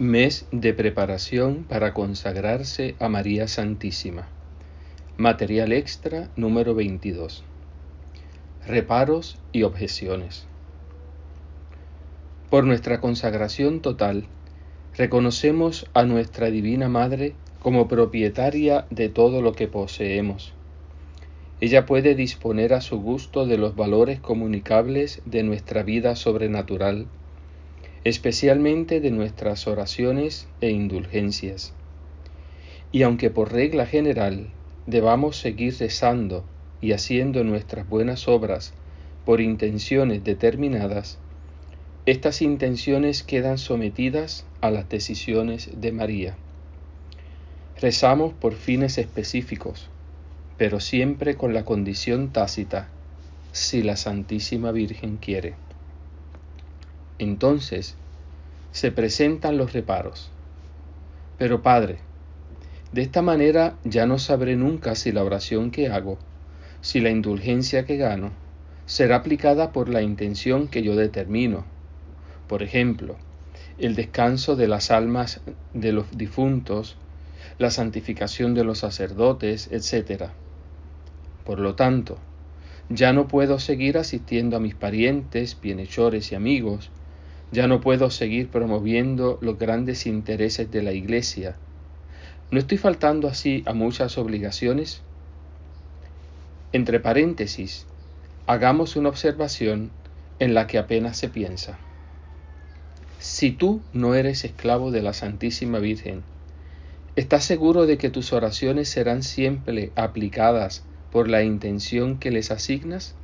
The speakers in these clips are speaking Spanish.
Mes de preparación para consagrarse a María Santísima. Material extra número 22. Reparos y objeciones. Por nuestra consagración total, reconocemos a nuestra Divina Madre como propietaria de todo lo que poseemos. Ella puede disponer a su gusto de los valores comunicables de nuestra vida sobrenatural especialmente de nuestras oraciones e indulgencias. Y aunque por regla general debamos seguir rezando y haciendo nuestras buenas obras por intenciones determinadas, estas intenciones quedan sometidas a las decisiones de María. Rezamos por fines específicos, pero siempre con la condición tácita, si la Santísima Virgen quiere. Entonces se presentan los reparos. Pero Padre, de esta manera ya no sabré nunca si la oración que hago, si la indulgencia que gano, será aplicada por la intención que yo determino. Por ejemplo, el descanso de las almas de los difuntos, la santificación de los sacerdotes, etc. Por lo tanto, ya no puedo seguir asistiendo a mis parientes, bienhechores y amigos, ya no puedo seguir promoviendo los grandes intereses de la Iglesia. ¿No estoy faltando así a muchas obligaciones? Entre paréntesis, hagamos una observación en la que apenas se piensa. Si tú no eres esclavo de la Santísima Virgen, ¿estás seguro de que tus oraciones serán siempre aplicadas por la intención que les asignas?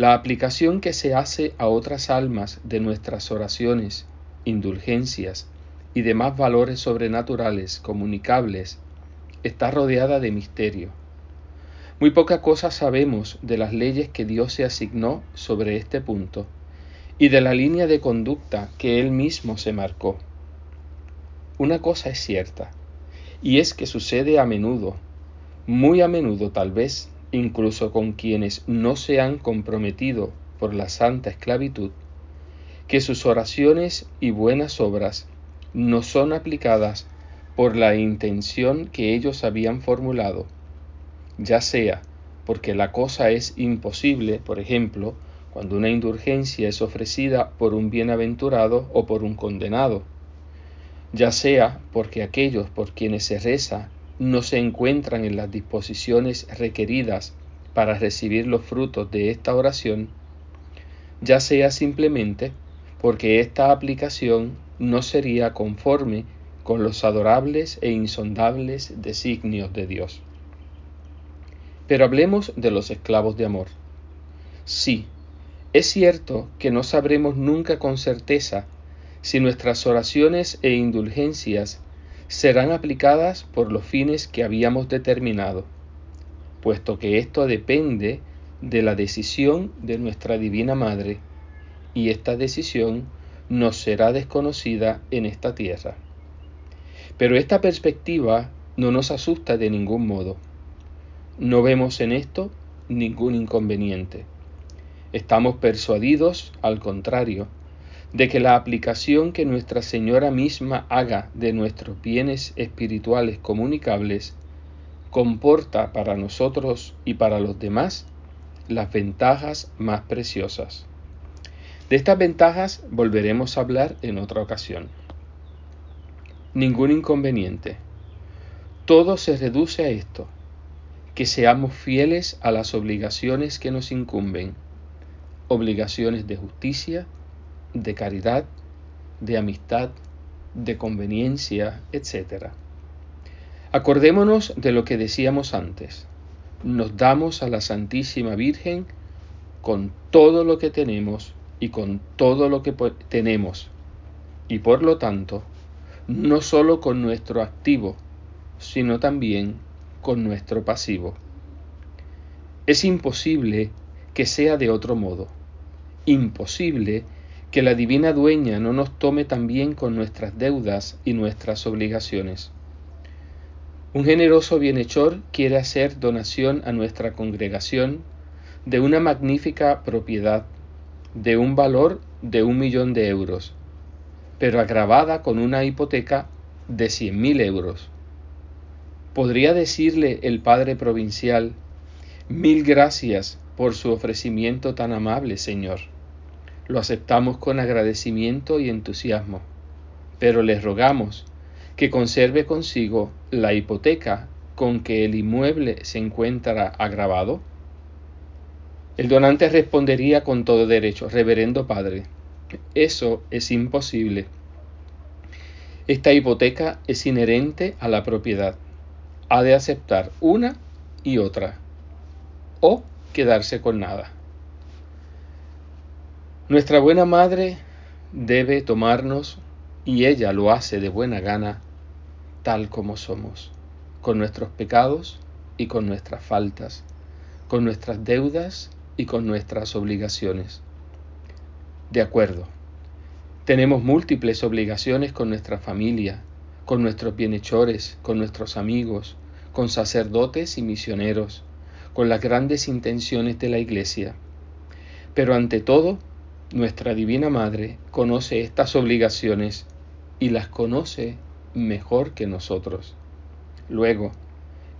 La aplicación que se hace a otras almas de nuestras oraciones, indulgencias y demás valores sobrenaturales comunicables está rodeada de misterio. Muy poca cosa sabemos de las leyes que Dios se asignó sobre este punto y de la línea de conducta que Él mismo se marcó. Una cosa es cierta, y es que sucede a menudo, muy a menudo tal vez, incluso con quienes no se han comprometido por la santa esclavitud, que sus oraciones y buenas obras no son aplicadas por la intención que ellos habían formulado, ya sea porque la cosa es imposible, por ejemplo, cuando una indulgencia es ofrecida por un bienaventurado o por un condenado, ya sea porque aquellos por quienes se reza no se encuentran en las disposiciones requeridas para recibir los frutos de esta oración, ya sea simplemente porque esta aplicación no sería conforme con los adorables e insondables designios de Dios. Pero hablemos de los esclavos de amor. Sí, es cierto que no sabremos nunca con certeza si nuestras oraciones e indulgencias serán aplicadas por los fines que habíamos determinado, puesto que esto depende de la decisión de nuestra Divina Madre, y esta decisión nos será desconocida en esta tierra. Pero esta perspectiva no nos asusta de ningún modo. No vemos en esto ningún inconveniente. Estamos persuadidos, al contrario, de que la aplicación que Nuestra Señora misma haga de nuestros bienes espirituales comunicables comporta para nosotros y para los demás las ventajas más preciosas. De estas ventajas volveremos a hablar en otra ocasión. Ningún inconveniente. Todo se reduce a esto, que seamos fieles a las obligaciones que nos incumben, obligaciones de justicia, de caridad, de amistad, de conveniencia, etc. Acordémonos de lo que decíamos antes. Nos damos a la Santísima Virgen con todo lo que tenemos y con todo lo que tenemos, y por lo tanto, no solo con nuestro activo, sino también con nuestro pasivo. Es imposible que sea de otro modo, imposible que la divina dueña no nos tome también con nuestras deudas y nuestras obligaciones. Un generoso bienhechor quiere hacer donación a nuestra congregación de una magnífica propiedad de un valor de un millón de euros. pero agravada con una hipoteca de cien mil euros. ¿Podría decirle el padre provincial, mil gracias por su ofrecimiento tan amable, Señor? Lo aceptamos con agradecimiento y entusiasmo, pero le rogamos que conserve consigo la hipoteca con que el inmueble se encuentra agravado. El donante respondería con todo derecho, Reverendo Padre, eso es imposible. Esta hipoteca es inherente a la propiedad. Ha de aceptar una y otra o quedarse con nada. Nuestra buena madre debe tomarnos, y ella lo hace de buena gana, tal como somos, con nuestros pecados y con nuestras faltas, con nuestras deudas y con nuestras obligaciones. De acuerdo, tenemos múltiples obligaciones con nuestra familia, con nuestros bienhechores, con nuestros amigos, con sacerdotes y misioneros, con las grandes intenciones de la Iglesia. Pero ante todo, nuestra Divina Madre conoce estas obligaciones y las conoce mejor que nosotros. Luego,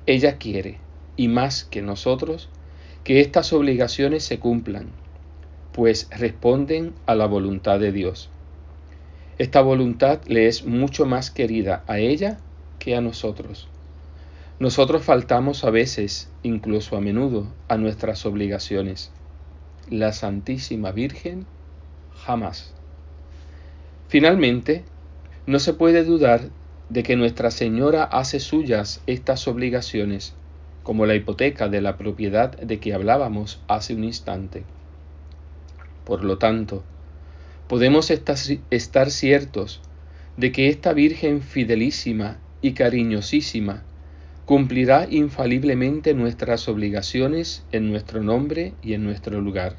ella quiere, y más que nosotros, que estas obligaciones se cumplan, pues responden a la voluntad de Dios. Esta voluntad le es mucho más querida a ella que a nosotros. Nosotros faltamos a veces, incluso a menudo, a nuestras obligaciones. La Santísima Virgen jamás. Finalmente, no se puede dudar de que Nuestra Señora hace suyas estas obligaciones, como la hipoteca de la propiedad de que hablábamos hace un instante. Por lo tanto, podemos estar ciertos de que esta Virgen fidelísima y cariñosísima cumplirá infaliblemente nuestras obligaciones en nuestro nombre y en nuestro lugar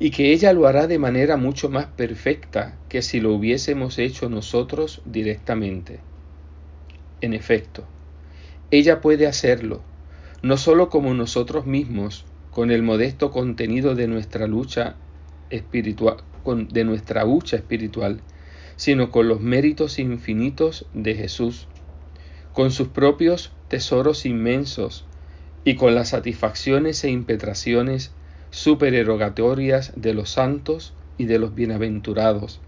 y que ella lo hará de manera mucho más perfecta que si lo hubiésemos hecho nosotros directamente. En efecto, ella puede hacerlo, no sólo como nosotros mismos, con el modesto contenido de nuestra lucha espiritual, de nuestra hucha espiritual, sino con los méritos infinitos de Jesús, con sus propios tesoros inmensos y con las satisfacciones e impetraciones supererogatorias de los santos y de los bienaventurados,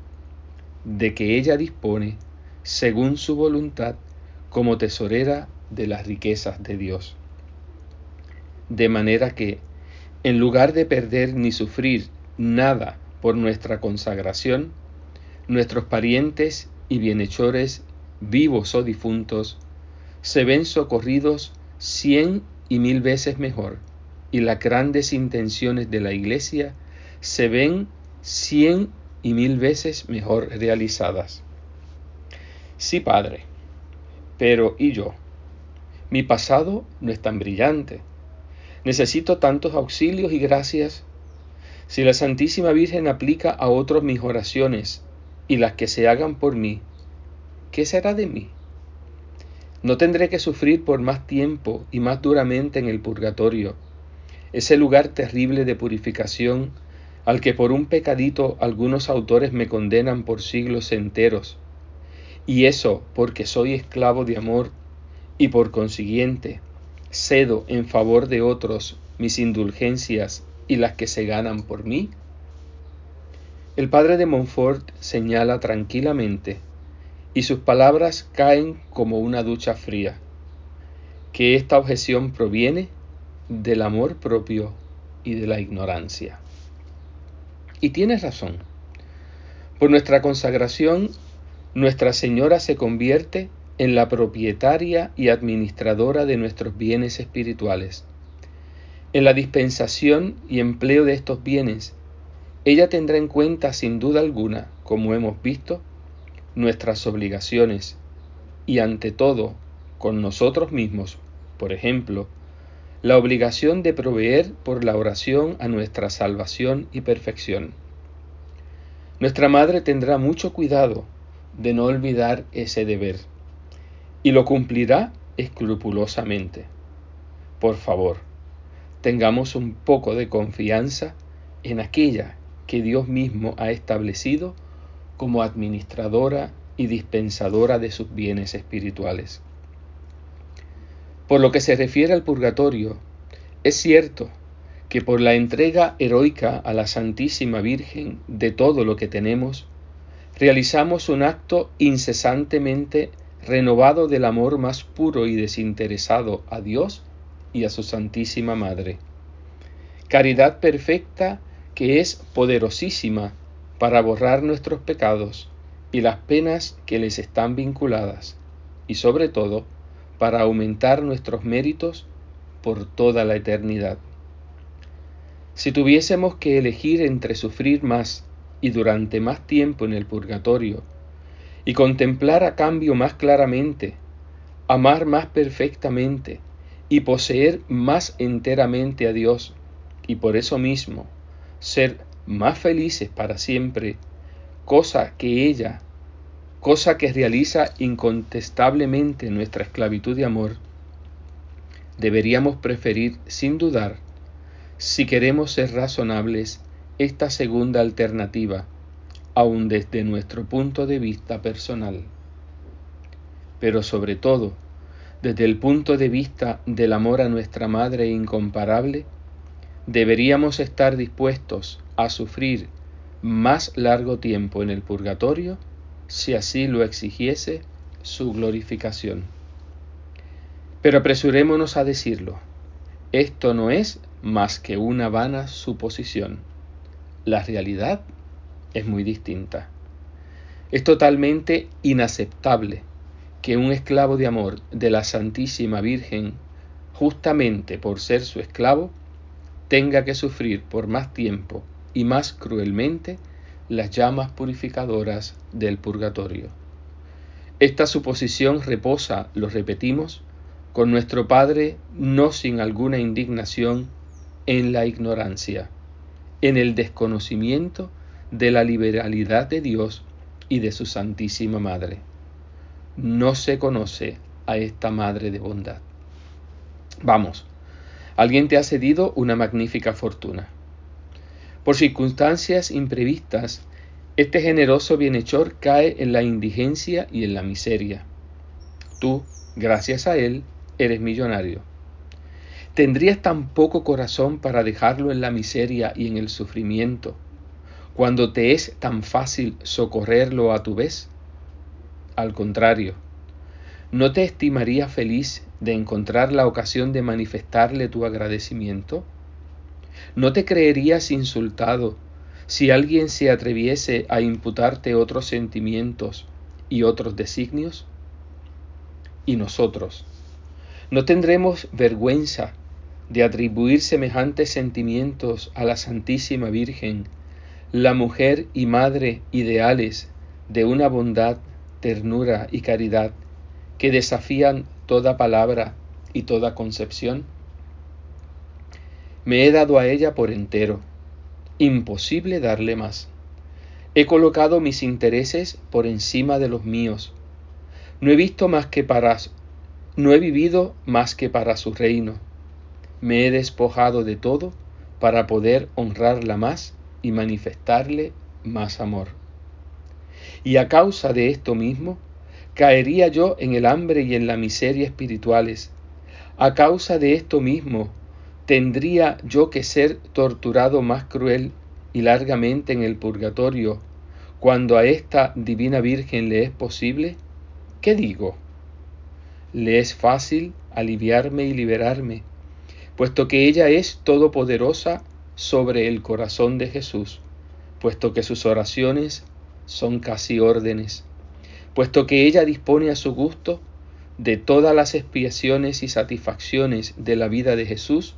de que ella dispone, según su voluntad, como tesorera de las riquezas de Dios. De manera que, en lugar de perder ni sufrir nada por nuestra consagración, nuestros parientes y bienhechores, vivos o difuntos, se ven socorridos cien y mil veces mejor y las grandes intenciones de la Iglesia se ven cien y mil veces mejor realizadas. Sí, Padre, pero ¿y yo? Mi pasado no es tan brillante. Necesito tantos auxilios y gracias. Si la Santísima Virgen aplica a otros mis oraciones y las que se hagan por mí, ¿qué será de mí? No tendré que sufrir por más tiempo y más duramente en el purgatorio ese lugar terrible de purificación al que por un pecadito algunos autores me condenan por siglos enteros, y eso porque soy esclavo de amor y por consiguiente cedo en favor de otros mis indulgencias y las que se ganan por mí? El padre de Montfort señala tranquilamente, y sus palabras caen como una ducha fría, que esta objeción proviene del amor propio y de la ignorancia. Y tienes razón. Por nuestra consagración, Nuestra Señora se convierte en la propietaria y administradora de nuestros bienes espirituales. En la dispensación y empleo de estos bienes, ella tendrá en cuenta sin duda alguna, como hemos visto, nuestras obligaciones y ante todo con nosotros mismos, por ejemplo, la obligación de proveer por la oración a nuestra salvación y perfección. Nuestra Madre tendrá mucho cuidado de no olvidar ese deber y lo cumplirá escrupulosamente. Por favor, tengamos un poco de confianza en aquella que Dios mismo ha establecido como administradora y dispensadora de sus bienes espirituales. Por lo que se refiere al purgatorio, es cierto que por la entrega heroica a la Santísima Virgen de todo lo que tenemos, realizamos un acto incesantemente renovado del amor más puro y desinteresado a Dios y a su Santísima Madre. Caridad perfecta que es poderosísima para borrar nuestros pecados y las penas que les están vinculadas, y sobre todo para aumentar nuestros méritos por toda la eternidad. Si tuviésemos que elegir entre sufrir más y durante más tiempo en el purgatorio, y contemplar a cambio más claramente, amar más perfectamente y poseer más enteramente a Dios, y por eso mismo ser más felices para siempre, cosa que ella, cosa que realiza incontestablemente nuestra esclavitud de amor, deberíamos preferir sin dudar si queremos ser razonables, esta segunda alternativa, aun desde nuestro punto de vista personal. Pero sobre todo, desde el punto de vista del amor a nuestra Madre incomparable, deberíamos estar dispuestos a sufrir más largo tiempo en el purgatorio si así lo exigiese su glorificación. Pero apresurémonos a decirlo, esto no es más que una vana suposición. La realidad es muy distinta. Es totalmente inaceptable que un esclavo de amor de la Santísima Virgen, justamente por ser su esclavo, tenga que sufrir por más tiempo y más cruelmente las llamas purificadoras del purgatorio. Esta suposición reposa, lo repetimos, con nuestro Padre no sin alguna indignación en la ignorancia, en el desconocimiento de la liberalidad de Dios y de su Santísima Madre. No se conoce a esta Madre de bondad. Vamos, alguien te ha cedido una magnífica fortuna. Por circunstancias imprevistas, este generoso bienhechor cae en la indigencia y en la miseria. Tú, gracias a él, eres millonario. ¿Tendrías tan poco corazón para dejarlo en la miseria y en el sufrimiento, cuando te es tan fácil socorrerlo a tu vez? Al contrario, ¿no te estimarías feliz de encontrar la ocasión de manifestarle tu agradecimiento? ¿No te creerías insultado si alguien se atreviese a imputarte otros sentimientos y otros designios? Y nosotros, ¿no tendremos vergüenza de atribuir semejantes sentimientos a la Santísima Virgen, la mujer y madre ideales de una bondad, ternura y caridad que desafían toda palabra y toda concepción? Me he dado a ella por entero, imposible darle más. He colocado mis intereses por encima de los míos. No he visto más que para no he vivido más que para su reino me he despojado de todo para poder honrarla más y manifestarle más amor. Y a causa de esto mismo, caería yo en el hambre y en la miseria espirituales. A causa de esto mismo, tendría yo que ser torturado más cruel y largamente en el purgatorio, cuando a esta divina Virgen le es posible. ¿Qué digo? Le es fácil aliviarme y liberarme, puesto que ella es todopoderosa sobre el corazón de Jesús, puesto que sus oraciones son casi órdenes, puesto que ella dispone a su gusto de todas las expiaciones y satisfacciones de la vida de Jesús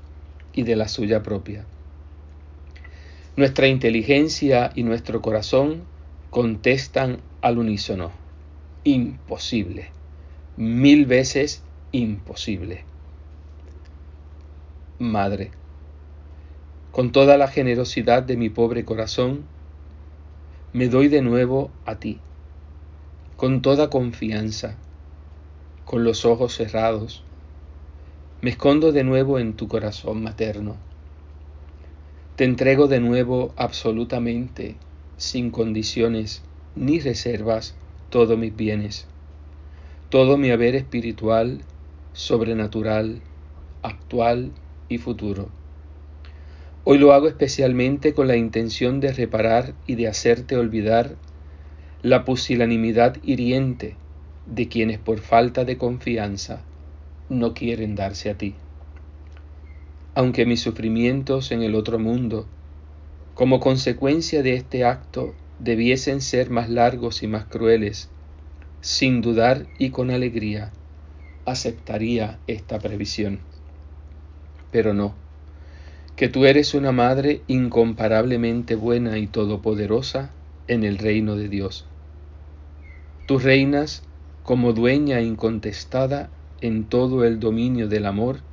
y de la suya propia. Nuestra inteligencia y nuestro corazón contestan al unísono, imposible, mil veces imposible. Madre, con toda la generosidad de mi pobre corazón, me doy de nuevo a ti, con toda confianza, con los ojos cerrados, me escondo de nuevo en tu corazón materno. Te entrego de nuevo absolutamente, sin condiciones, ni reservas todos mis bienes, todo mi haber espiritual, sobrenatural, actual y futuro. Hoy lo hago especialmente con la intención de reparar y de hacerte olvidar la pusilanimidad hiriente de quienes por falta de confianza no quieren darse a ti. Aunque mis sufrimientos en el otro mundo, como consecuencia de este acto, debiesen ser más largos y más crueles, sin dudar y con alegría, aceptaría esta previsión. Pero no, que tú eres una madre incomparablemente buena y todopoderosa en el reino de Dios. Tú reinas como dueña incontestada en todo el dominio del amor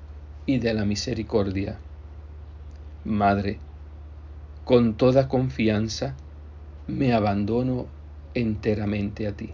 y de la misericordia. Madre, con toda confianza me abandono enteramente a ti.